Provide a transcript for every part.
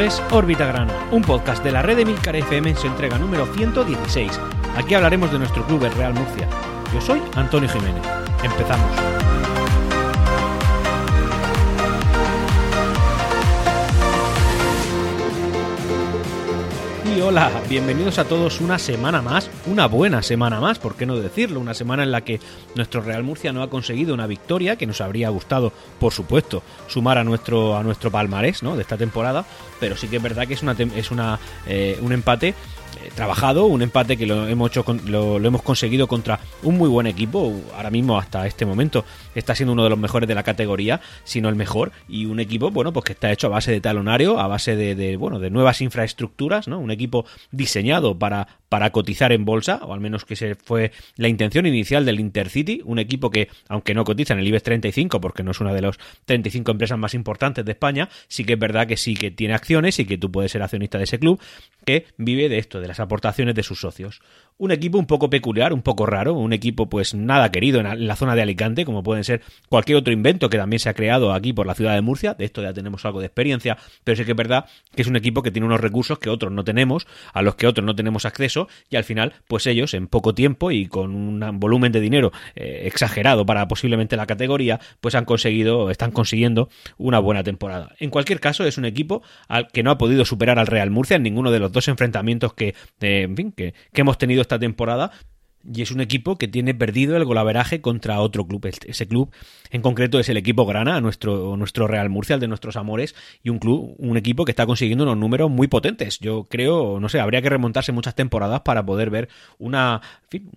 Es Órbita Grana, un podcast de la red de Milcar FM en su entrega número 116. Aquí hablaremos de nuestro club, el Real Murcia. Yo soy Antonio Jiménez. Empezamos. Hola, bienvenidos a todos una semana más, una buena semana más, ¿por qué no decirlo? Una semana en la que nuestro Real Murcia no ha conseguido una victoria que nos habría gustado, por supuesto, sumar a nuestro, a nuestro palmarés ¿no? de esta temporada, pero sí que es verdad que es, una, es una, eh, un empate trabajado, un empate que lo hemos, hecho lo, hemos conseguido contra un muy buen equipo, ahora mismo hasta este momento está siendo uno de los mejores de la categoría, si no el mejor, y un equipo, bueno, pues que está hecho a base de talonario, a base de, bueno, de nuevas infraestructuras, ¿no? Un equipo diseñado para, para cotizar en bolsa, o al menos que se fue la intención inicial del Intercity, un equipo que, aunque no cotiza en el IBEX 35, porque no es una de las 35 empresas más importantes de España, sí que es verdad que sí que tiene acciones y que tú puedes ser accionista de ese club, que vive de esto, de las aportaciones de sus socios. Un equipo un poco peculiar, un poco raro, un equipo pues nada querido en la zona de Alicante, como pueden ser cualquier otro invento que también se ha creado aquí por la ciudad de Murcia, de esto ya tenemos algo de experiencia, pero sí que es verdad que es un equipo que tiene unos recursos que otros no tenemos, a los que otros no tenemos acceso, y al final, pues ellos en poco tiempo y con un volumen de dinero eh, exagerado para posiblemente la categoría, pues han conseguido, están consiguiendo una buena temporada. En cualquier caso, es un equipo al que no ha podido superar al Real Murcia en ninguno de los dos enfrentamientos que, eh, en fin, que, que hemos tenido esta temporada, y es un equipo que tiene perdido el golaveraje contra otro club. Ese club en concreto es el equipo Grana, nuestro, nuestro Real Murcia, el de nuestros amores, y un club, un equipo que está consiguiendo unos números muy potentes. Yo creo, no sé, habría que remontarse muchas temporadas para poder ver una,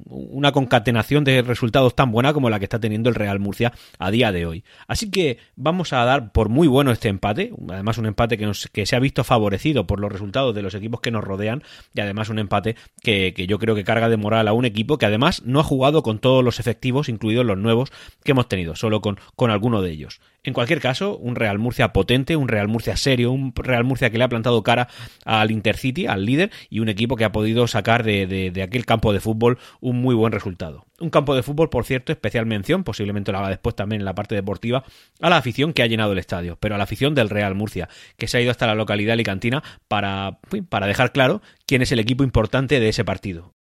una concatenación de resultados tan buena como la que está teniendo el Real Murcia a día de hoy. Así que vamos a dar por muy bueno este empate, además un empate que, que se ha visto favorecido por los resultados de los equipos que nos rodean, y además un empate que, que yo creo que carga de moral a un equipo que además no ha jugado con todos los efectivos, incluidos los nuevos que hemos tenido, solo con, con alguno de ellos. En cualquier caso, un Real Murcia potente, un Real Murcia serio, un Real Murcia que le ha plantado cara al Intercity, al líder, y un equipo que ha podido sacar de, de, aquel campo de fútbol un muy buen resultado. Un campo de fútbol, por cierto, especial mención, posiblemente lo haga después también en la parte deportiva, a la afición que ha llenado el estadio, pero a la afición del Real Murcia, que se ha ido hasta la localidad alicantina para, para dejar claro quién es el equipo importante de ese partido.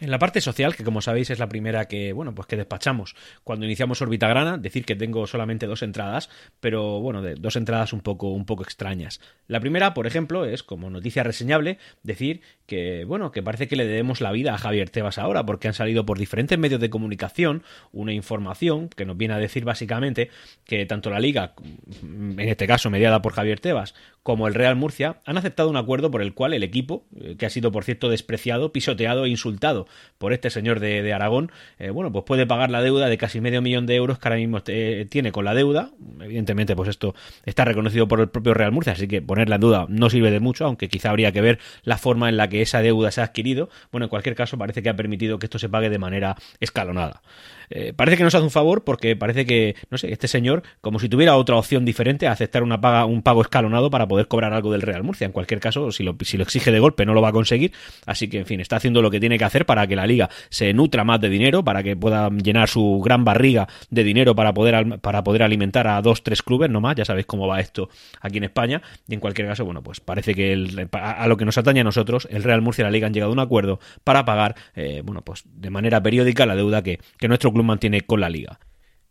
En la parte social, que como sabéis es la primera que, bueno, pues que despachamos cuando iniciamos Orbitagrana, decir que tengo solamente dos entradas, pero bueno, de dos entradas un poco, un poco extrañas. La primera, por ejemplo, es como noticia reseñable decir que, bueno, que parece que le debemos la vida a Javier Tebas ahora, porque han salido por diferentes medios de comunicación una información que nos viene a decir básicamente que tanto la liga, en este caso mediada por Javier Tebas, como el Real Murcia, han aceptado un acuerdo por el cual el equipo, eh, que ha sido por cierto despreciado, pisoteado e insultado por este señor de, Aragón, eh, bueno, pues puede pagar la deuda de casi medio millón de euros que ahora mismo tiene con la deuda. Evidentemente, pues esto está reconocido por el propio Real Murcia, así que ponerla en duda no sirve de mucho, aunque quizá habría que ver la forma en la que esa deuda se ha adquirido. Bueno, en cualquier caso, parece que ha permitido que esto se pague de manera escalonada. Eh, parece que nos hace un favor porque parece que, no sé, este señor, como si tuviera otra opción diferente a aceptar una paga, un pago escalonado para poder cobrar algo del Real Murcia. En cualquier caso, si lo, si lo exige de golpe, no lo va a conseguir. Así que, en fin, está haciendo lo que tiene que hacer para que la liga se nutra más de dinero, para que pueda llenar su gran barriga de dinero para poder, para poder alimentar a dos, tres clubes nomás. Ya sabéis cómo va esto aquí en España. Y en cualquier caso, bueno, pues parece que a lo que nos atañe a nosotros, el Real Murcia y la liga han llegado a un acuerdo para pagar, eh, bueno, pues de manera periódica la deuda que, que nuestro club mantiene con la liga.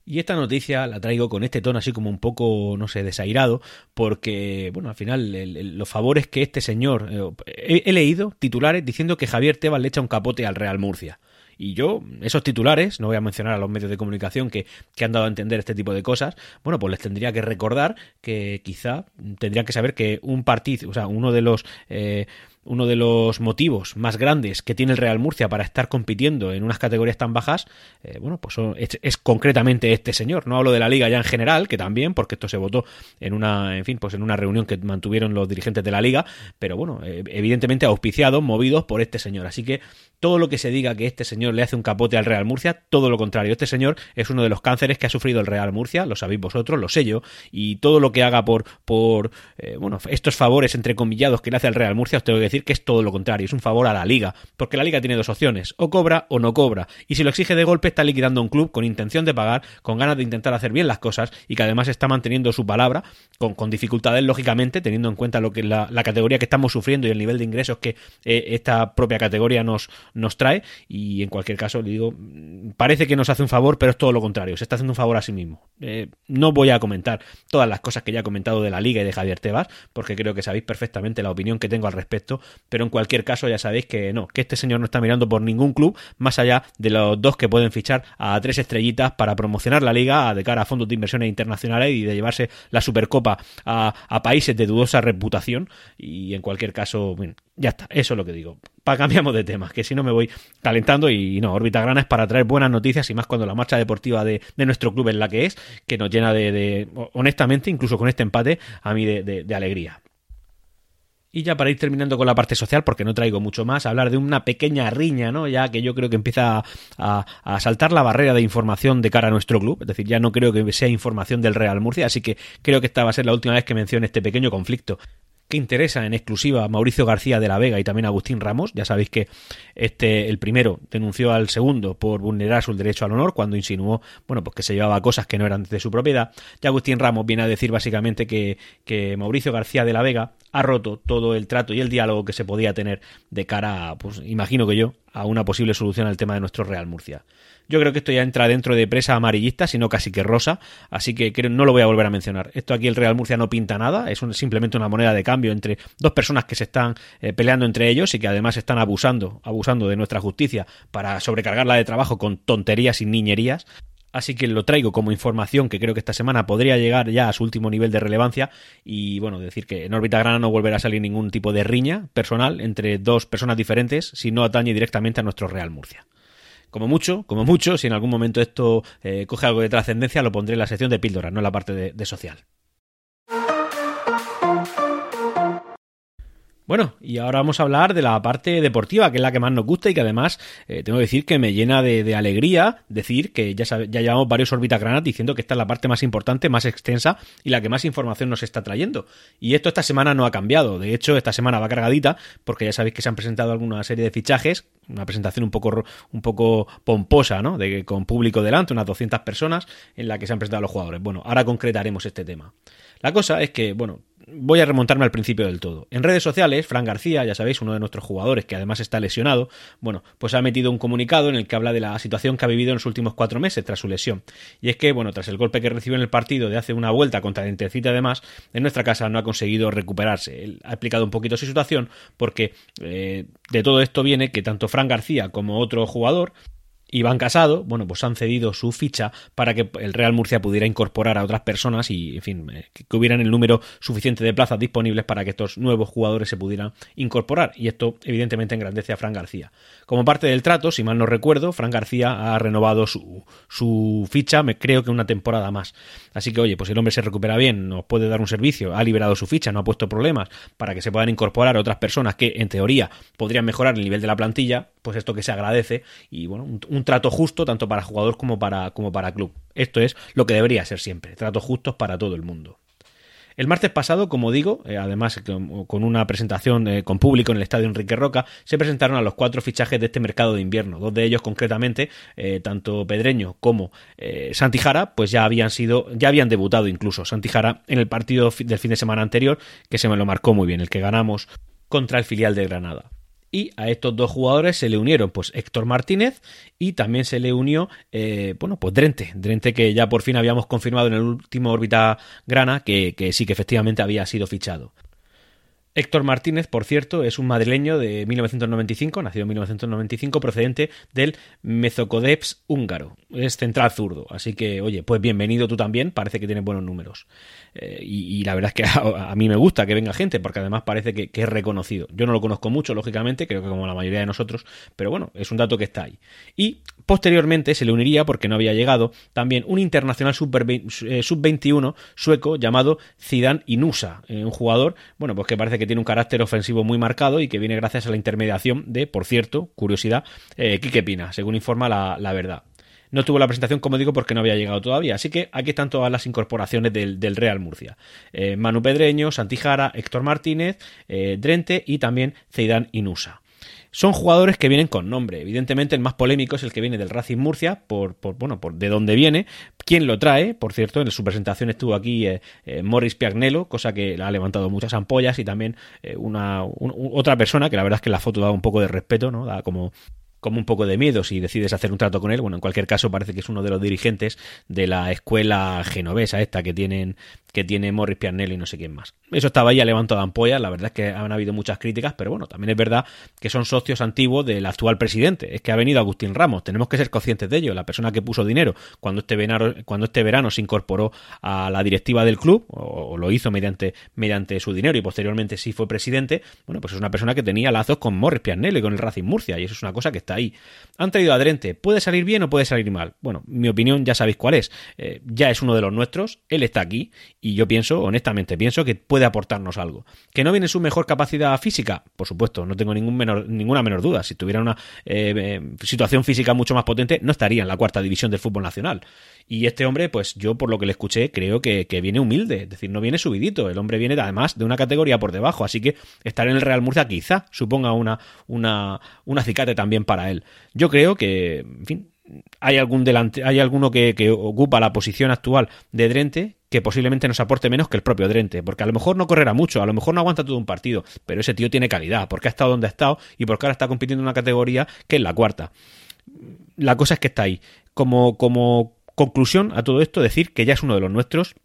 Y esta noticia la traigo con este tono así como un poco, no sé, desairado, porque, bueno, al final los favores que este señor... Eh, he, leído titulares diciendo que Javier Tebas le echa un capote al Real Murcia. Y yo, esos titulares, no voy a mencionar a los medios de comunicación que, que, han dado a entender este tipo de cosas, bueno, pues les tendría que recordar que quizá tendrían que saber que un partido, o sea, uno de los... Eh, uno de los motivos más grandes que tiene el Real Murcia para estar compitiendo en unas categorías tan bajas, eh, bueno, pues es, concretamente este señor. No hablo de la liga ya en general, que también, porque esto se votó en una, en fin, pues en una reunión que mantuvieron los dirigentes de la liga, pero bueno, eh, evidentemente auspiciados, movidos por este señor. Así que todo lo que se diga que este señor le hace un capote al Real Murcia, todo lo contrario. Este señor es uno de los cánceres que ha sufrido el Real Murcia, lo sabéis vosotros, lo sé yo, y todo lo que haga por, por eh, bueno, estos favores entrecomillados que le hace al Real Murcia, os tengo que decir que es todo lo contrario, es un favor a la liga, porque la liga tiene dos opciones, o cobra o no cobra, y si lo exige de golpe está liquidando un club con intención de pagar, con ganas de intentar hacer bien las cosas y que además está manteniendo su palabra, con, dificultades lógicamente, teniendo en cuenta lo que la, categoría que estamos sufriendo y el nivel de ingresos que eh, esta propia categoría nos, nos trae, y en cualquier caso, le digo, parece que nos hace un favor, pero es todo lo contrario, se está haciendo un favor a sí mismo. Eh, no voy a comentar todas las cosas que ya he comentado de la liga y de Javier Tebas, porque creo que sabéis perfectamente la opinión que tengo al respecto, pero en cualquier caso ya sabéis que no, que este señor no está mirando por ningún club más allá de los dos que pueden fichar a tres estrellitas para promocionar la liga de cara a fondos de inversiones internacionales y de llevarse la Supercopa a, países de dudosa reputación y en cualquier caso, ya está, eso es lo que digo. Para cambiamos de tema, que si no me voy calentando y no, órbita grana es para traer buenas noticias y más cuando la marcha deportiva de, nuestro club es la que es, que nos llena de, honestamente, incluso con este empate, a mí de alegría. Y ya para ir terminando con la parte social, porque no traigo mucho más, hablar de una pequeña riña, ¿no? Ya que yo creo que empieza a, a, saltar la barrera de información de cara a nuestro club. Es decir, ya no creo que sea información del Real Murcia, así que creo que esta va a ser la última vez que mencione este pequeño conflicto que interesa en exclusiva a Mauricio García de la Vega y también a Agustín Ramos. Ya sabéis que este, el primero denunció al segundo por vulnerar su derecho al honor cuando insinuó, bueno, pues que se llevaba cosas que no eran de su propiedad. Y Agustín Ramos viene a decir básicamente que, que Mauricio García de la Vega ha roto todo el trato y el diálogo que se podía tener de cara, a, pues imagino que yo, a una posible solución al tema de nuestro Real Murcia. Yo creo que esto ya entra dentro de presa amarillista, sino casi que rosa, así que no lo voy a volver a mencionar. Esto aquí el Real Murcia no pinta nada, es simplemente una moneda de cambio entre dos personas que se están eh, peleando entre ellos y que además están abusando, abusando de nuestra justicia para sobrecargarla de trabajo con tonterías y niñerías. Así que lo traigo como información que creo que esta semana podría llegar ya a su último nivel de relevancia y bueno, decir que en órbita grana no volverá a salir ningún tipo de riña personal entre dos personas diferentes si no atañe directamente a nuestro Real Murcia. Como mucho, como mucho, si en algún momento esto eh, coge algo de trascendencia, lo pondré en la sección de píldoras, no en la parte de social. Bueno, y ahora vamos a hablar de la parte deportiva, que es la que más nos gusta y que además eh, tengo que decir que me llena de, alegría decir que ya, ya llevamos varios órbitas granat diciendo que esta es la parte más importante, más extensa y la que más información nos está trayendo. Y esto esta semana no ha cambiado. De hecho, esta semana va cargadita porque ya sabéis que se han presentado alguna serie de fichajes, una presentación un poco, un poco pomposa, ¿no? De, con público delante, unas 200 personas en la que se han presentado los jugadores. Bueno, ahora concretaremos este tema. La cosa es que, bueno, voy a remontarme al principio del todo. En redes sociales, Fran García, ya sabéis, uno de nuestros jugadores que además está lesionado, bueno, pues ha metido un comunicado en el que habla de la situación que ha vivido en los últimos cuatro meses tras su lesión. Y es que, bueno, tras el golpe que recibió en el partido de hace una vuelta contra el Intercity además, en nuestra casa no ha conseguido recuperarse. Él ha explicado un poquito su situación porque eh, de todo esto viene que tanto Fran García como otro jugador Iván Casado, bueno, pues han cedido su ficha para que el Real Murcia pudiera incorporar a otras personas y, en fin, eh, que hubieran el número suficiente de plazas disponibles para que estos nuevos jugadores se pudieran incorporar. Y esto, evidentemente, engrandece a Fran García. Como parte del trato, si mal no recuerdo, Fran García ha renovado su, su ficha, me creo que una temporada más. Así que, oye, pues el hombre se recupera bien, nos puede dar un servicio, ha liberado su ficha, no ha puesto problemas para que se puedan incorporar otras personas que, en teoría, podrían mejorar el nivel de la plantilla, pues esto que se agradece y, bueno, un trato justo tanto para jugador como para, como para club. Esto es lo que debería ser siempre, tratos justos para todo el mundo. El martes pasado, como digo, eh, además con una presentación eh, con público en el estadio Enrique Roca, se presentaron a los cuatro fichajes de este mercado de invierno. Dos de ellos, concretamente, eh, tanto Pedreño como Santijara, pues ya habían sido, ya habían debutado incluso. Santijara en el partido del fin de semana anterior, que se me lo marcó muy bien, el que ganamos contra el filial de Granada. Y a estos dos jugadores se le unieron pues Héctor Martínez y también se le unió, eh, bueno, pues Drente. Drente que ya por fin habíamos confirmado en el último órbita grana que, que sí que efectivamente había sido fichado. Héctor Martínez, por cierto, es un madrileño de 1995, nacido en 1995, procedente del Mezocodeps húngaro. Es central zurdo, así que, oye, pues bienvenido tú también, parece que tiene buenos números. Eh, y, la verdad es que a, mí me gusta que venga gente, porque además parece que, es reconocido. Yo no lo conozco mucho, lógicamente, creo que como la mayoría de nosotros, pero bueno, es un dato que está ahí. Y posteriormente se le uniría, porque no había llegado, también un internacional eh, sub-21 sueco llamado Zidane Inusa, eh, un jugador, bueno, pues que parece que tiene un carácter ofensivo muy marcado y que viene gracias a la intermediación de, por cierto, curiosidad, eh, Quique Pina, según informa la, verdad. no tuvo la presentación, como digo, porque no había llegado todavía. Así que aquí están todas las incorporaciones del, Real Murcia. Manu Pedreño, Santijara, Héctor Martínez, eh, Drente y también Zeidan Inusa. Son jugadores que vienen con nombre. Evidentemente, el más polémico es el que viene del Racing Murcia, por, bueno, por de dónde viene, quién lo trae. Por cierto, en su presentación estuvo aquí eh, Morris Piagnello, cosa que ha levantado muchas ampollas, y también una, otra persona que la verdad es que la foto da un poco de respeto, ¿no? Da como como un poco de miedo si decides hacer un trato con él. Bueno, en cualquier caso parece que es uno de los dirigentes de la escuela genovesa esta que tienen que tiene Morris Pianelli y no sé quién más. Eso estaba ahí a levanto de ampolla, la verdad es que han habido muchas críticas, pero bueno, también es verdad que son socios antiguos del actual presidente, es que ha venido Agustín Ramos, tenemos que ser conscientes de ello, la persona que puso dinero cuando este verano, cuando este verano se incorporó a la directiva del club, o, lo hizo mediante, mediante su dinero y posteriormente sí fue presidente, bueno, pues es una persona que tenía lazos con Morris Pianelli, con el Racing Murcia, y eso es una cosa que está ahí. Han traído a ¿puede salir bien o puede salir mal? Bueno, mi opinión ya sabéis cuál es, eh, ya es uno de los nuestros, él está aquí, yo pienso, honestamente, pienso que puede aportarnos algo. ¿Que no viene su mejor capacidad física? Por supuesto, no tengo ningún menor, ninguna menor duda. Si tuviera una eh, eh, situación física mucho más potente, no estaría en la cuarta división del fútbol nacional. Y este hombre, pues yo por lo que le escuché, creo que, viene humilde, es decir, no viene subidito. El hombre viene además de una categoría por debajo, así que estar en el Real Murcia quizá suponga una, una, un acicate también para él. Yo creo que, en fin, hay algún delante, hay alguno que, que, ocupa la posición actual de Drente que posiblemente nos aporte menos que el propio Drente, porque a lo mejor no correrá mucho, a lo mejor no aguanta todo un partido, pero ese tío tiene calidad, porque ha estado donde ha estado y porque ahora está compitiendo en una categoría que es la cuarta. La cosa es que está ahí. Como, como conclusión a todo esto, decir que ya es uno de los nuestros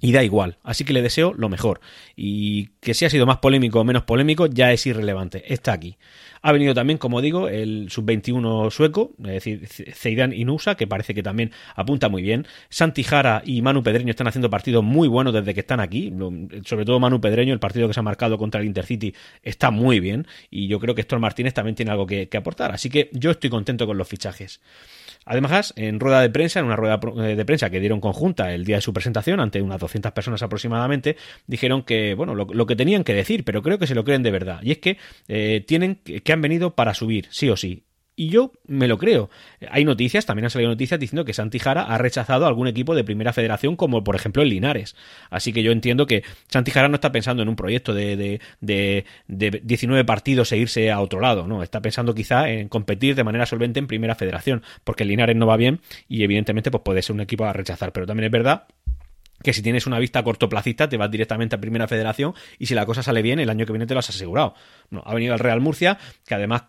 y da igual, así que le deseo lo mejor. Y que si ha sido más polémico o menos polémico ya es irrelevante, está aquí. Ha venido también, como digo, el sub-21 sueco, es decir, Zeidan Inusa, que parece que también apunta muy bien. Santi Jara y Manu Pedreño están haciendo partidos muy buenos desde que están aquí. Sobre todo Manu Pedreño, el partido que se ha marcado contra el Intercity está muy bien. Y yo creo que Héctor Martínez también tiene algo que aportar. Así que yo estoy contento con los fichajes. Además, en rueda de prensa, en una rueda eh, de prensa que dieron conjunta el día de su presentación, ante unas 200 personas aproximadamente, dijeron que, bueno, lo, que tenían que decir, pero creo que se lo creen de verdad. Y es que eh, tienen que han venido para subir, sí o sí. Y yo me lo creo. Hay noticias, también han salido noticias diciendo que Santijara ha rechazado a algún equipo de primera federación, como por ejemplo el Linares. Así que yo entiendo que Santijara no está pensando en un proyecto de, de, de, de 19 partidos e irse a otro lado, ¿no? Está pensando quizá en competir de manera solvente en primera federación, porque el Linares no va bien y evidentemente pues puede ser un equipo a rechazar. Pero también es verdad que si tienes una vista cortoplacista te vas directamente a Primera Federación y si la cosa sale bien el año que viene te lo has asegurado. No, ha venido el Real Murcia, que además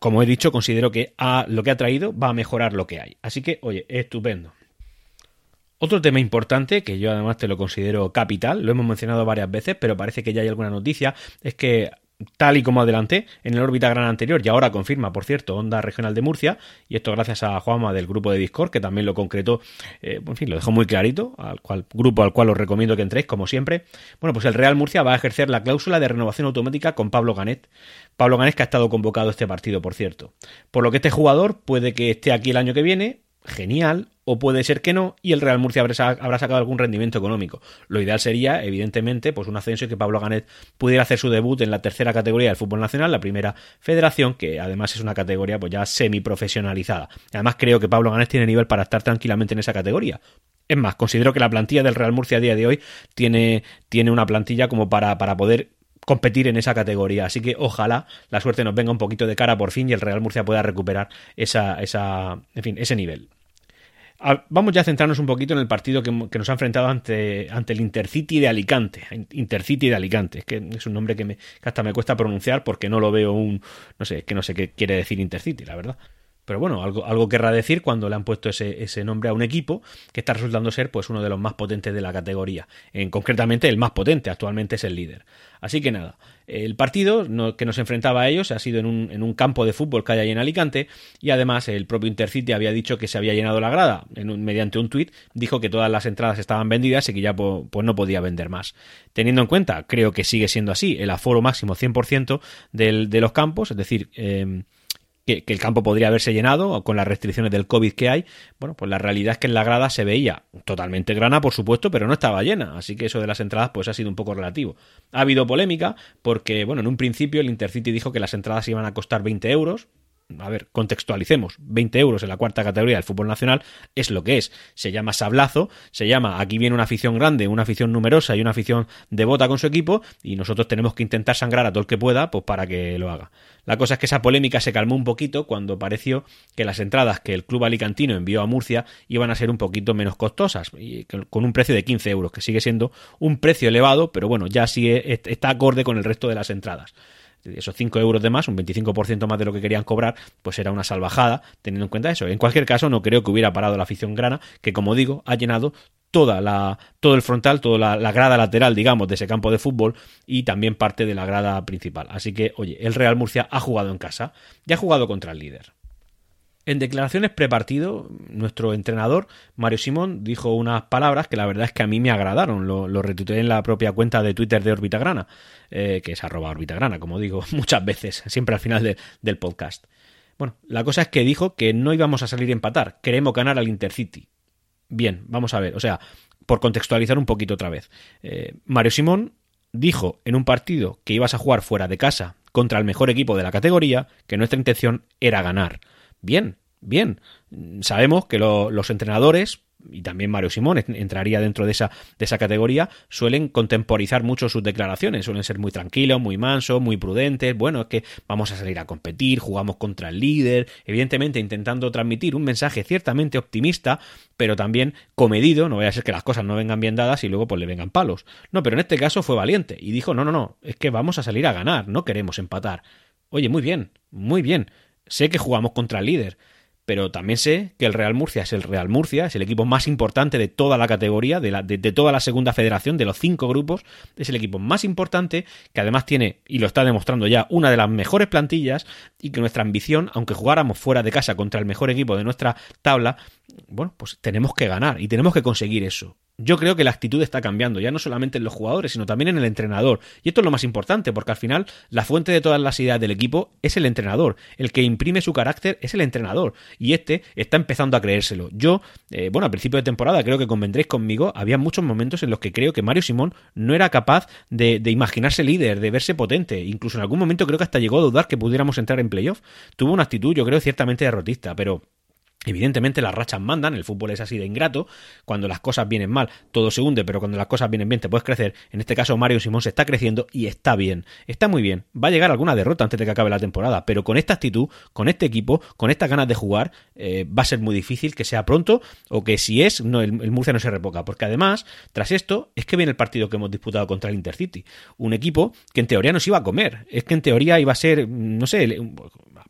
como he dicho, considero que lo que ha traído va a mejorar lo que hay. Así que, oye, estupendo. Otro tema importante, que yo además te lo considero capital, lo hemos mencionado varias veces, pero parece que ya hay alguna noticia, es que tal y como adelanté en el órbita gran anterior y ahora confirma, por cierto, Onda Regional de Murcia, y esto gracias a Juanma del grupo de Discord, que también lo concretó, eh, en fin, lo dejó muy clarito, al cual, grupo al cual os recomiendo que entréis, como siempre. Bueno, pues el Real Murcia va a ejercer la cláusula de renovación automática con Pablo Ganet. Pablo Ganet que ha estado convocado este partido, por cierto. Por lo que este jugador puede que esté aquí el año que viene, genial, o puede ser que no, y el Real Murcia habrá, sacado algún rendimiento económico. Lo ideal sería, evidentemente, pues un ascenso y que Pablo Ganet pudiera hacer su debut en la tercera categoría del fútbol nacional, la primera federación, que además es una categoría pues ya semi-profesionalizada. Además creo que Pablo Ganet tiene nivel para estar tranquilamente en esa categoría. Es más, considero que la plantilla del Real Murcia a día de hoy tiene, tiene una plantilla como para, para poder competir en esa categoría. Así que ojalá la suerte nos venga un poquito de cara por fin y el Real Murcia pueda recuperar esa, esa, en fin, ese nivel. Vamos ya a centrarnos un poquito en el partido que, nos ha enfrentado ante, ante el Intercity de Alicante. Intercity de Alicante, que es un nombre que, me, que hasta me cuesta pronunciar porque no lo veo un. No sé, que no sé qué quiere decir Intercity, la verdad. Pero bueno, algo, algo querrá decir cuando le han puesto ese, ese, nombre a un equipo que está resultando ser pues uno de los más potentes de la categoría. En, concretamente el más potente, actualmente es el líder. Así que nada, el partido que nos enfrentaba a ellos ha sido en un, en un, campo de fútbol que hay ahí en Alicante y además el propio Intercity había dicho que se había llenado la grada. En mediante un tuit dijo que todas las entradas estaban vendidas y que ya pues, no podía vender más. Teniendo en cuenta, creo que sigue siendo así, el aforo máximo 100% del, de los campos, es decir... Eh, que, el campo podría haberse llenado con las restricciones del COVID que hay. Bueno, pues la realidad es que en la grada se veía totalmente grana, por supuesto, pero no estaba llena. Así que eso de las entradas pues ha sido un poco relativo. Ha habido polémica porque, bueno, en un principio el Intercity dijo que las entradas iban a costar 20 euros. A ver, contextualicemos, 20 euros en la cuarta categoría del fútbol nacional es lo que es. Se llama sablazo, se llama aquí viene una afición grande, una afición numerosa y una afición devota con su equipo y nosotros tenemos que intentar sangrar a todo el que pueda pues para que lo haga. La cosa es que esa polémica se calmó un poquito cuando pareció que las entradas que el club alicantino envió a Murcia iban a ser un poquito menos costosas, y con un precio de 15 euros, que sigue siendo un precio elevado, pero bueno, ya sigue, está acorde con el resto de las entradas esos 5 euros de más, un 25% más de lo que querían cobrar, pues era una salvajada, teniendo en cuenta eso. En cualquier caso, no creo que hubiera parado la afición grana, que como digo, ha llenado toda la, todo el frontal, toda la, la, grada lateral, digamos, de ese campo de fútbol y también parte de la grada principal. Así que, oye, el Real Murcia ha jugado en casa, ya ha jugado contra el líder. En declaraciones prepartido, nuestro entrenador, Mario Simón, dijo unas palabras que la verdad es que a mí me agradaron. Lo, retuiteé en la propia cuenta de Twitter de Orbitagrana, eh, que es arroba Orbitagrana, como digo muchas veces, siempre al final del podcast. Bueno, la cosa es que dijo que no íbamos a salir a empatar, queremos ganar al Intercity. Bien, vamos a ver, o sea, por contextualizar un poquito otra vez. Eh, Mario Simón dijo en un partido que ibas a jugar fuera de casa contra el mejor equipo de la categoría que nuestra intención era ganar. Bien, bien. Sabemos que los entrenadores, y también Mario Simón entraría dentro de esa, de esa categoría, suelen contemporizar mucho sus declaraciones, suelen ser muy tranquilos, muy mansos, muy prudentes, bueno, es que vamos a salir a competir, jugamos contra el líder, evidentemente intentando transmitir un mensaje ciertamente optimista, pero también comedido, no vaya a ser que las cosas no vengan bien dadas y luego pues le vengan palos. No, pero en este caso fue valiente y dijo, no, no, no, es que vamos a salir a ganar, no queremos empatar. Oye, muy bien, muy bien. Sé que jugamos contra el líder, pero también sé que el Real Murcia es el Real Murcia, es el equipo más importante de toda la categoría, de, la, de, toda la segunda federación, de los cinco grupos, es el equipo más importante, que además tiene, y lo está demostrando ya, una de las mejores plantillas, y que nuestra ambición, aunque jugáramos fuera de casa contra el mejor equipo de nuestra tabla, bueno, pues tenemos que ganar y tenemos que conseguir eso. Yo creo que la actitud está cambiando, ya no solamente en los jugadores, sino también en el entrenador. Y esto es lo más importante, porque al final la fuente de todas las ideas del equipo es el entrenador. El que imprime su carácter es el entrenador. Y este está empezando a creérselo. Yo, eh, bueno, a principio de temporada, creo que convendréis conmigo, había muchos momentos en los que creo que Mario Simón no era capaz de, de imaginarse líder, de verse potente. Incluso en algún momento creo que hasta llegó a dudar que pudiéramos entrar en playoff. Tuvo una actitud, yo creo, ciertamente derrotista, pero Evidentemente las rachas mandan, el fútbol es así de ingrato, cuando las cosas vienen mal todo se hunde, pero cuando las cosas vienen bien te puedes crecer, en este caso Mario Simón se está creciendo y está bien, está muy bien, va a llegar alguna derrota antes de que acabe la temporada, pero con esta actitud, con este equipo, con estas ganas de jugar, eh, va a ser muy difícil que sea pronto o que si es, no, el, Murcia no se repoca, porque además, tras esto, es que viene el partido que hemos disputado contra el Intercity, un equipo que en teoría nos iba a comer, es que en teoría iba a ser, no sé,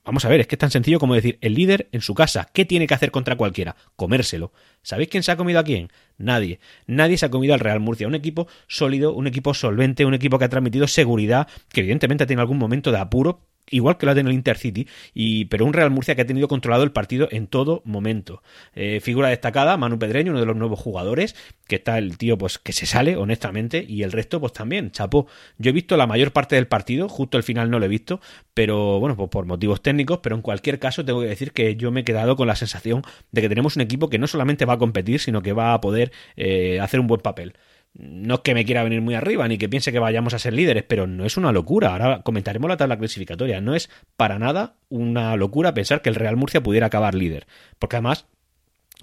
Vamos a ver, es que es tan sencillo como decir, el líder en su casa, ¿qué tiene que hacer contra cualquiera? Comérselo. ¿Sabéis quién se ha comido a quién? Nadie. Nadie se ha comido al Real Murcia. Un equipo sólido, un equipo solvente, un equipo que ha transmitido seguridad, que evidentemente tiene algún momento de apuro, igual que lo ha tenido el Intercity, y, pero un Real Murcia que ha tenido controlado el partido en todo momento. Eh, figura destacada, Manu Pedreño, uno de los nuevos jugadores, que está el tío pues que se sale, honestamente, y el resto pues también, chapó. Yo he visto la mayor parte del partido, justo el final no lo he visto, pero bueno, pues por motivos técnicos, pero en cualquier caso tengo que decir que yo me he quedado con la sensación de que tenemos un equipo que no solamente va a competir, sino que va a poder eh, hacer un buen papel. No es que me quiera venir muy arriba ni que piense que vayamos a ser líderes, pero no es una locura. Ahora comentaremos la tabla clasificatoria. No es para nada una locura pensar que el Real Murcia pudiera acabar líder. Porque además,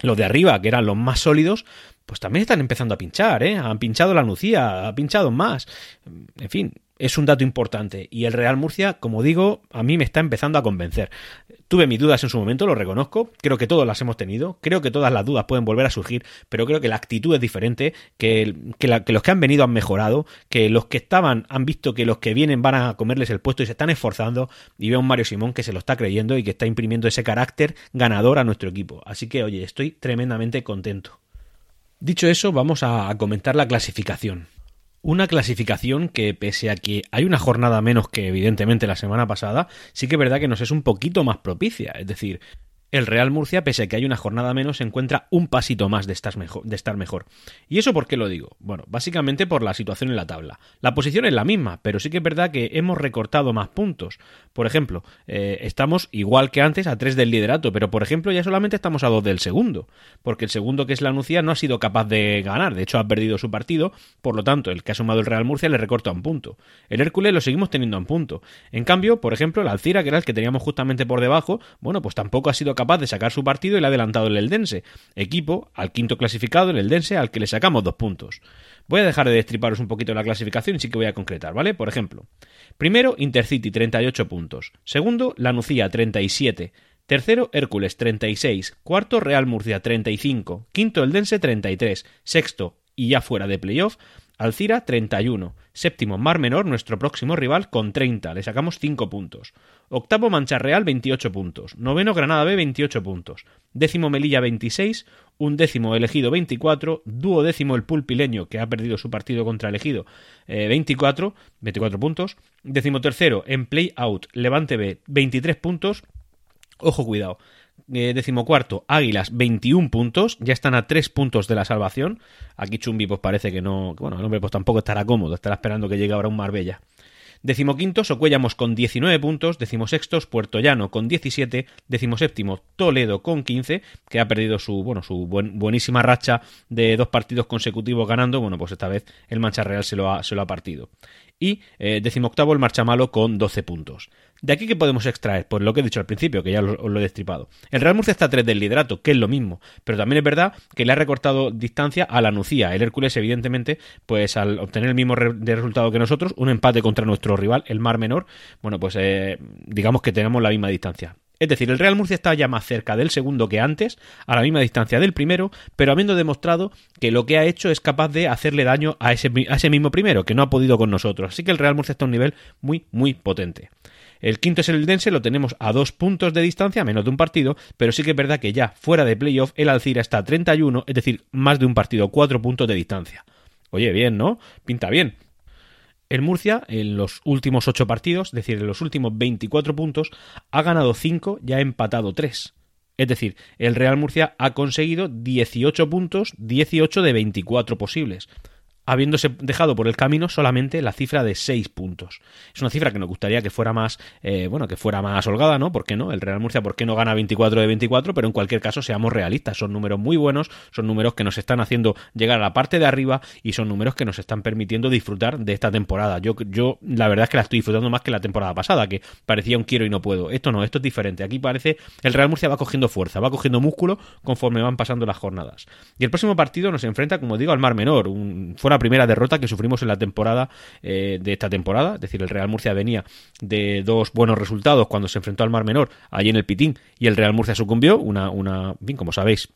los de arriba, que eran los más sólidos, pues también están empezando a pinchar, ¿eh? Han pinchado la Nucía, ha pinchado más. En fin, es un dato importante. Y el Real Murcia, como digo, a mí me está empezando a convencer. Tuve mis dudas en su momento, lo reconozco. Creo que todas las hemos tenido. Creo que todas las dudas pueden volver a surgir. Pero creo que la actitud es diferente. Que, que, los que han venido han mejorado. Que los que estaban han visto que los que vienen van a comerles el puesto y se están esforzando. Y veo a un Mario Simón que se lo está creyendo y que está imprimiendo ese carácter ganador a nuestro equipo. Así que, oye, estoy tremendamente contento. Dicho eso, vamos a comentar la clasificación. Una clasificación que, pese a que hay una jornada menos que evidentemente la semana pasada, sí que es verdad que nos es un poquito más propicia. Es decir, el Real Murcia, pese a que hay una jornada menos, se encuentra un pasito más de estar, mejor. ¿Y eso por qué lo digo? Bueno, básicamente por la situación en la tabla. La posición es la misma, pero sí que es verdad que hemos recortado más puntos. Por ejemplo, eh, estamos igual que antes a 3 del liderato, pero por ejemplo ya solamente estamos a 2 del segundo, porque el segundo que es la Nucía no ha sido capaz de ganar, de hecho ha perdido su partido, por lo tanto el que ha sumado el Real Murcia le recorta un punto. El Hércules lo seguimos teniendo un punto. En cambio, por ejemplo, el Alcira, que era el que teníamos justamente por debajo, bueno, pues tampoco ha sido capaz capaz de sacar su partido y le ha adelantado el Eldense, equipo al quinto clasificado, el Eldense, al que le sacamos dos puntos. Voy a dejar de destriparos un poquito la clasificación y sí que voy a concretar, ¿vale? Por ejemplo, primero Intercity 38 puntos, segundo La Nucía 37, Tercero, Hércules 36. Cuarto, Real Murcia 35. Quinto, Eldense 33. Sexto, y ya fuera de playoff, Alcira 31. Séptimo, Mar Menor, nuestro próximo rival, con 30. Le sacamos 5 puntos. Octavo, Mancha Real, 28 puntos. Noveno, Granada B, 28 puntos. Décimo, Melilla, 26. Un décimo, Elegido, 24. Duodécimo, el Pulpileño, que ha perdido su partido contra Elegido, 24. 24 puntos. Décimo tercero, en Play Out, Levante B, 23 puntos. Ojo, cuidado eh, decimocuarto, Águilas, 21 puntos, ya están a 3 puntos de la salvación. Aquí Chumbi pues parece que no, bueno, el hombre pues tampoco estará cómodo, estará esperando que llegue ahora un Marbella. Decimoquinto, Socuellamos con 19 puntos, decimosextos, Puerto Llano con 17, decimoséptimo, Toledo con 15, que ha perdido su, bueno, su buenísima racha de dos partidos consecutivos ganando, bueno, pues esta vez el Mancha Real se lo ha, se lo ha partido. Y eh, decimoctavo, el Marchamalo con 12 puntos. ¿De aquí qué podemos extraer? Pues lo que he dicho al principio, que ya os lo, he destripado. El Real Murcia está a 3 del liderato, que es lo mismo, pero también es verdad que le ha recortado distancia a la Nucía. El Hércules, evidentemente, pues al obtener el mismo resultado que nosotros, un empate contra nuestro rival, el Mar Menor, bueno, pues eh, digamos que tenemos la misma distancia. Es decir, el Real Murcia está ya más cerca del segundo que antes, a la misma distancia del primero, pero habiendo demostrado que lo que ha hecho es capaz de hacerle daño a ese, a ese mismo primero, que no ha podido con nosotros. Así que el Real Murcia está a un nivel muy, muy potente. El quinto es el Dense, lo tenemos a dos puntos de distancia, menos de un partido, pero sí que es verdad que ya fuera de playoff el Alcira está a 31, es decir, más de un partido, cuatro puntos de distancia. Oye, bien, ¿no? Pinta bien. El Murcia, en los últimos ocho partidos, es decir, en los últimos 24 puntos, ha ganado 5 y ha empatado 3. Es decir, el Real Murcia ha conseguido 18 puntos, 18 de 24 posibles habiéndose dejado por el camino solamente la cifra de 6 puntos. Es una cifra que nos gustaría que fuera más, eh, bueno, que fuera más holgada, ¿no? ¿Por qué no? El Real Murcia, ¿por qué no gana 24 de 24? Pero en cualquier caso, seamos realistas. Son números muy buenos, son números que nos están haciendo llegar a la parte de arriba y son números que nos están permitiendo disfrutar de esta temporada. Yo, yo la verdad es que la estoy disfrutando más que la temporada pasada, que parecía un quiero y no puedo. Esto no, esto es diferente. Aquí parece el Real Murcia va cogiendo fuerza, va cogiendo músculo conforme van pasando las jornadas. Y el próximo partido nos enfrenta, como digo, al Mar Menor, un, fuera primera derrota que sufrimos en la temporada eh, de esta temporada. Es decir, el Real Murcia venía de dos buenos resultados cuando se enfrentó al Mar Menor allí en el Pitín y el Real Murcia sucumbió. Una, una, bien, como sabéis,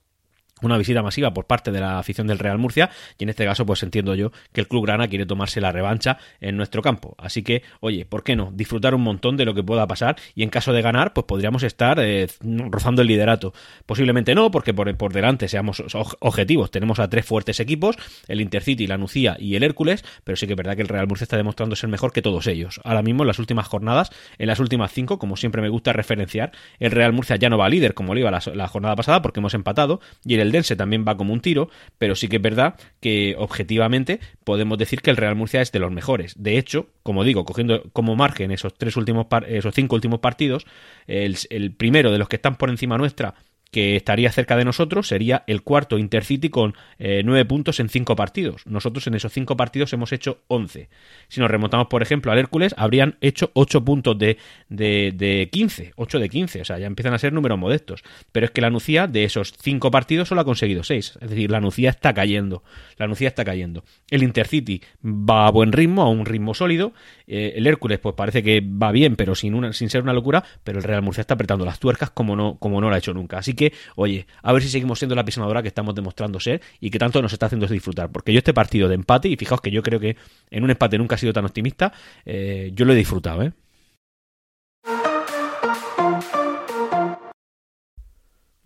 una visita masiva por parte de la afición del Real Murcia y en este caso pues entiendo yo que el Club Grana quiere tomarse la revancha en nuestro campo. Así que, oye, ¿por qué no? Disfrutar un montón de lo que pueda pasar y en caso de ganar pues podríamos estar eh, rozando el liderato. Posiblemente no, porque por, por delante seamos objetivos. Tenemos a tres fuertes equipos, el Intercity, la Nucía y el Hércules, pero sí que es verdad que el Real Murcia está demostrando ser mejor que todos ellos. Ahora mismo en las últimas jornadas, en las últimas cinco, como siempre me gusta referenciar, el Real Murcia ya no va líder como lo iba la, jornada pasada porque hemos empatado y el Dense también va como un tiro, pero sí que es verdad que objetivamente podemos decir que el Real Murcia es de los mejores. De hecho, como digo, cogiendo como margen esos tres últimos esos cinco últimos partidos, el, el primero de los que están por encima nuestra que estaría cerca de nosotros sería el cuarto Intercity con eh, nueve puntos en cinco partidos. Nosotros en esos cinco partidos hemos hecho once. Si nos remontamos, por ejemplo, al Hércules, habrían hecho ocho puntos de, de, de 15, 8 de 15, o sea, ya empiezan a ser números modestos. Pero es que la Nucía, de esos cinco partidos, solo ha conseguido seis. Es decir, la Nucía está cayendo. La Nucía está cayendo. El Intercity va a buen ritmo, a un ritmo sólido. Eh, el Hércules, pues parece que va bien, pero sin, una, sin ser una locura. Pero el Real Murcia está apretando las tuercas como no, como no lo ha hecho nunca. Así que, oye, a ver si seguimos siendo la pisonadora que estamos demostrando ser y que tanto nos está haciendo disfrutar. Porque yo este partido de empate, y fijaos que yo creo que en un empate nunca he sido tan optimista, eh, yo lo he disfrutado, ¿eh?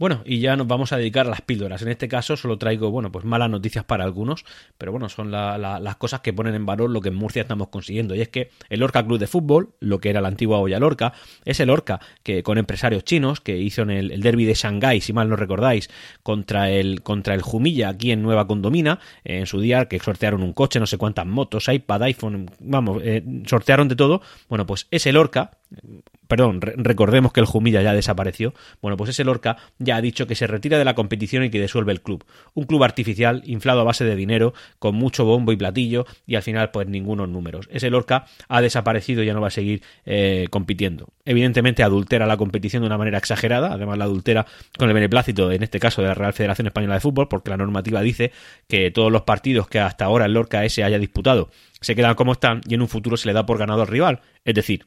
Bueno, y ya nos vamos a dedicar a las píldoras. En este caso solo traigo, bueno, pues malas noticias para algunos, pero bueno, son las cosas que ponen en valor lo que en Murcia estamos consiguiendo. Y es que el Lorca Club de Fútbol, lo que era la antigua Olla Lorca, es el Lorca que con empresarios chinos, que hizo en el, derby de Shanghái, si mal no recordáis, contra el, contra el Jumilla aquí en Nueva Condomina, en su día, que sortearon un coche, no sé cuántas motos, iPad, iPhone, vamos, eh, sortearon de todo. Bueno, pues ese Lorca perdón, recordemos que el Jumilla ya desapareció, bueno, pues ese Lorca ya ha dicho que se retira de la competición y que disuelve el club. Un club artificial, inflado a base de dinero, con mucho bombo y platillo, y al final, pues ningunos números. Ese Lorca ha desaparecido y ya no va a seguir eh, compitiendo. Evidentemente adultera la competición de una manera exagerada, además la adultera con el beneplácito, en este caso de la Real Federación Española de Fútbol, porque la normativa dice que todos los partidos que hasta ahora el Lorca S haya disputado se quedan como están y en un futuro se le da por ganado al rival. Es decir,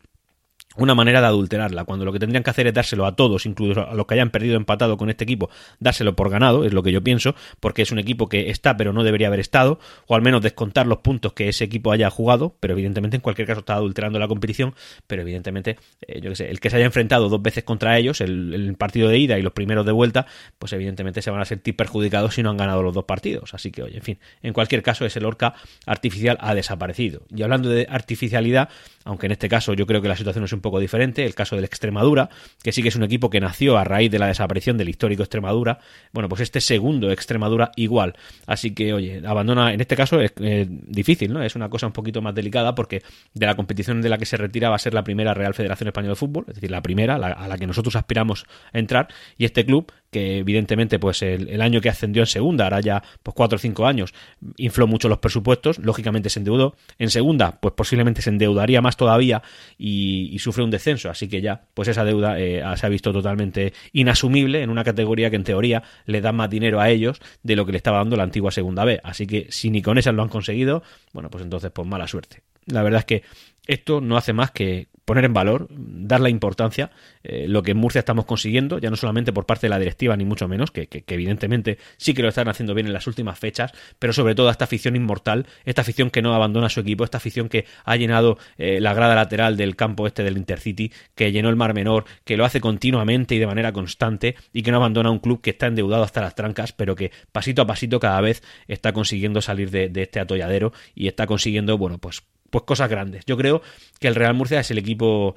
una manera de adulterarla, cuando lo que tendrían que hacer es dárselo a todos, incluso a los que hayan perdido empatado con este equipo, dárselo por ganado, es lo que yo pienso, porque es un equipo que está pero no debería haber estado, o al menos descontar los puntos que ese equipo haya jugado, pero evidentemente en cualquier caso está adulterando la competición, pero evidentemente, eh, yo que sé, el que se haya enfrentado dos veces contra ellos, el, partido de ida y los primeros de vuelta, pues evidentemente se van a sentir perjudicados si no han ganado los dos partidos, así que oye, en fin, en cualquier caso ese Lorca artificial ha desaparecido. Y hablando de artificialidad, aunque en este caso yo creo que la situación es un poco diferente, el caso del Extremadura, que sí que es un equipo que nació a raíz de la desaparición del histórico Extremadura, bueno, pues este segundo Extremadura igual, así que oye, abandona, en este caso es eh, difícil, ¿no? Es una cosa un poquito más delicada porque de la competición de la que se retira va a ser la primera Real Federación Española de Fútbol, es decir, la primera a la que nosotros aspiramos a entrar, y este club que evidentemente pues el, año que ascendió en segunda, ahora ya pues cuatro o cinco años, infló mucho los presupuestos, lógicamente se endeudó. En segunda, pues posiblemente se endeudaría más todavía y, sufre un descenso, así que ya pues esa deuda eh, se ha visto totalmente inasumible en una categoría que en teoría le da más dinero a ellos de lo que le estaba dando la antigua segunda B. Así que si ni con esas lo han conseguido, bueno pues entonces pues mala suerte. La verdad es que esto no hace más que poner en valor, dar la importancia, eh, lo que en Murcia estamos consiguiendo, ya no solamente por parte de la directiva, ni mucho menos, que, evidentemente sí que lo están haciendo bien en las últimas fechas, pero sobre todo a esta afición inmortal, esta afición que no abandona su equipo, esta afición que ha llenado eh, la grada lateral del campo este del Intercity, que llenó el Mar Menor, que lo hace continuamente y de manera constante, y que no abandona un club que está endeudado hasta las trancas, pero que pasito a pasito cada vez está consiguiendo salir de, de este atolladero y está consiguiendo, bueno, pues pues cosas grandes. Yo creo que el Real Murcia es el equipo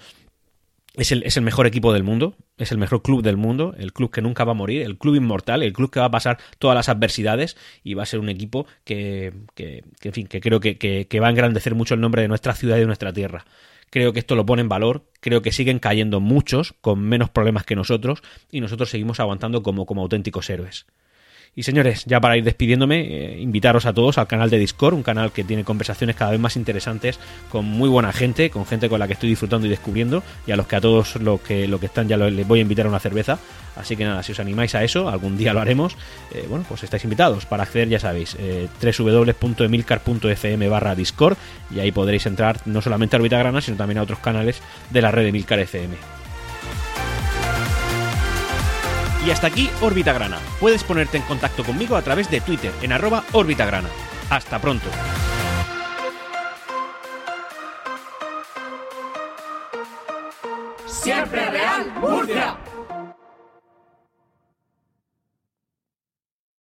es el, es el, mejor equipo del mundo, es el mejor club del mundo, el club que nunca va a morir, el club inmortal, el club que va a pasar todas las adversidades y va a ser un equipo que, que, en fin, que creo que, que, va a engrandecer mucho el nombre de nuestra ciudad y de nuestra tierra. Creo que esto lo pone en valor, creo que siguen cayendo muchos con menos problemas que nosotros y nosotros seguimos aguantando como, como auténticos héroes. Y señores, ya para ir despidiéndome, eh, invitaros a todos al canal de Discord, un canal que tiene conversaciones cada vez más interesantes con muy buena gente, con gente con la que estoy disfrutando y descubriendo, y a los que a todos los que, que están ya les voy a invitar a una cerveza. Así que nada, si os animáis a eso, algún día lo haremos, eh, bueno, pues estáis invitados. Para acceder, ya sabéis, eh, www.emilcar.fm barra Discord, y ahí podréis entrar no solamente a Orbita Grana, sino también a otros canales de la red de Milcar FM. Y hasta aquí Órbita Grana. Puedes ponerte en contacto conmigo a través de Twitter en arroba Grana. Hasta pronto. Siempre Real Murcia.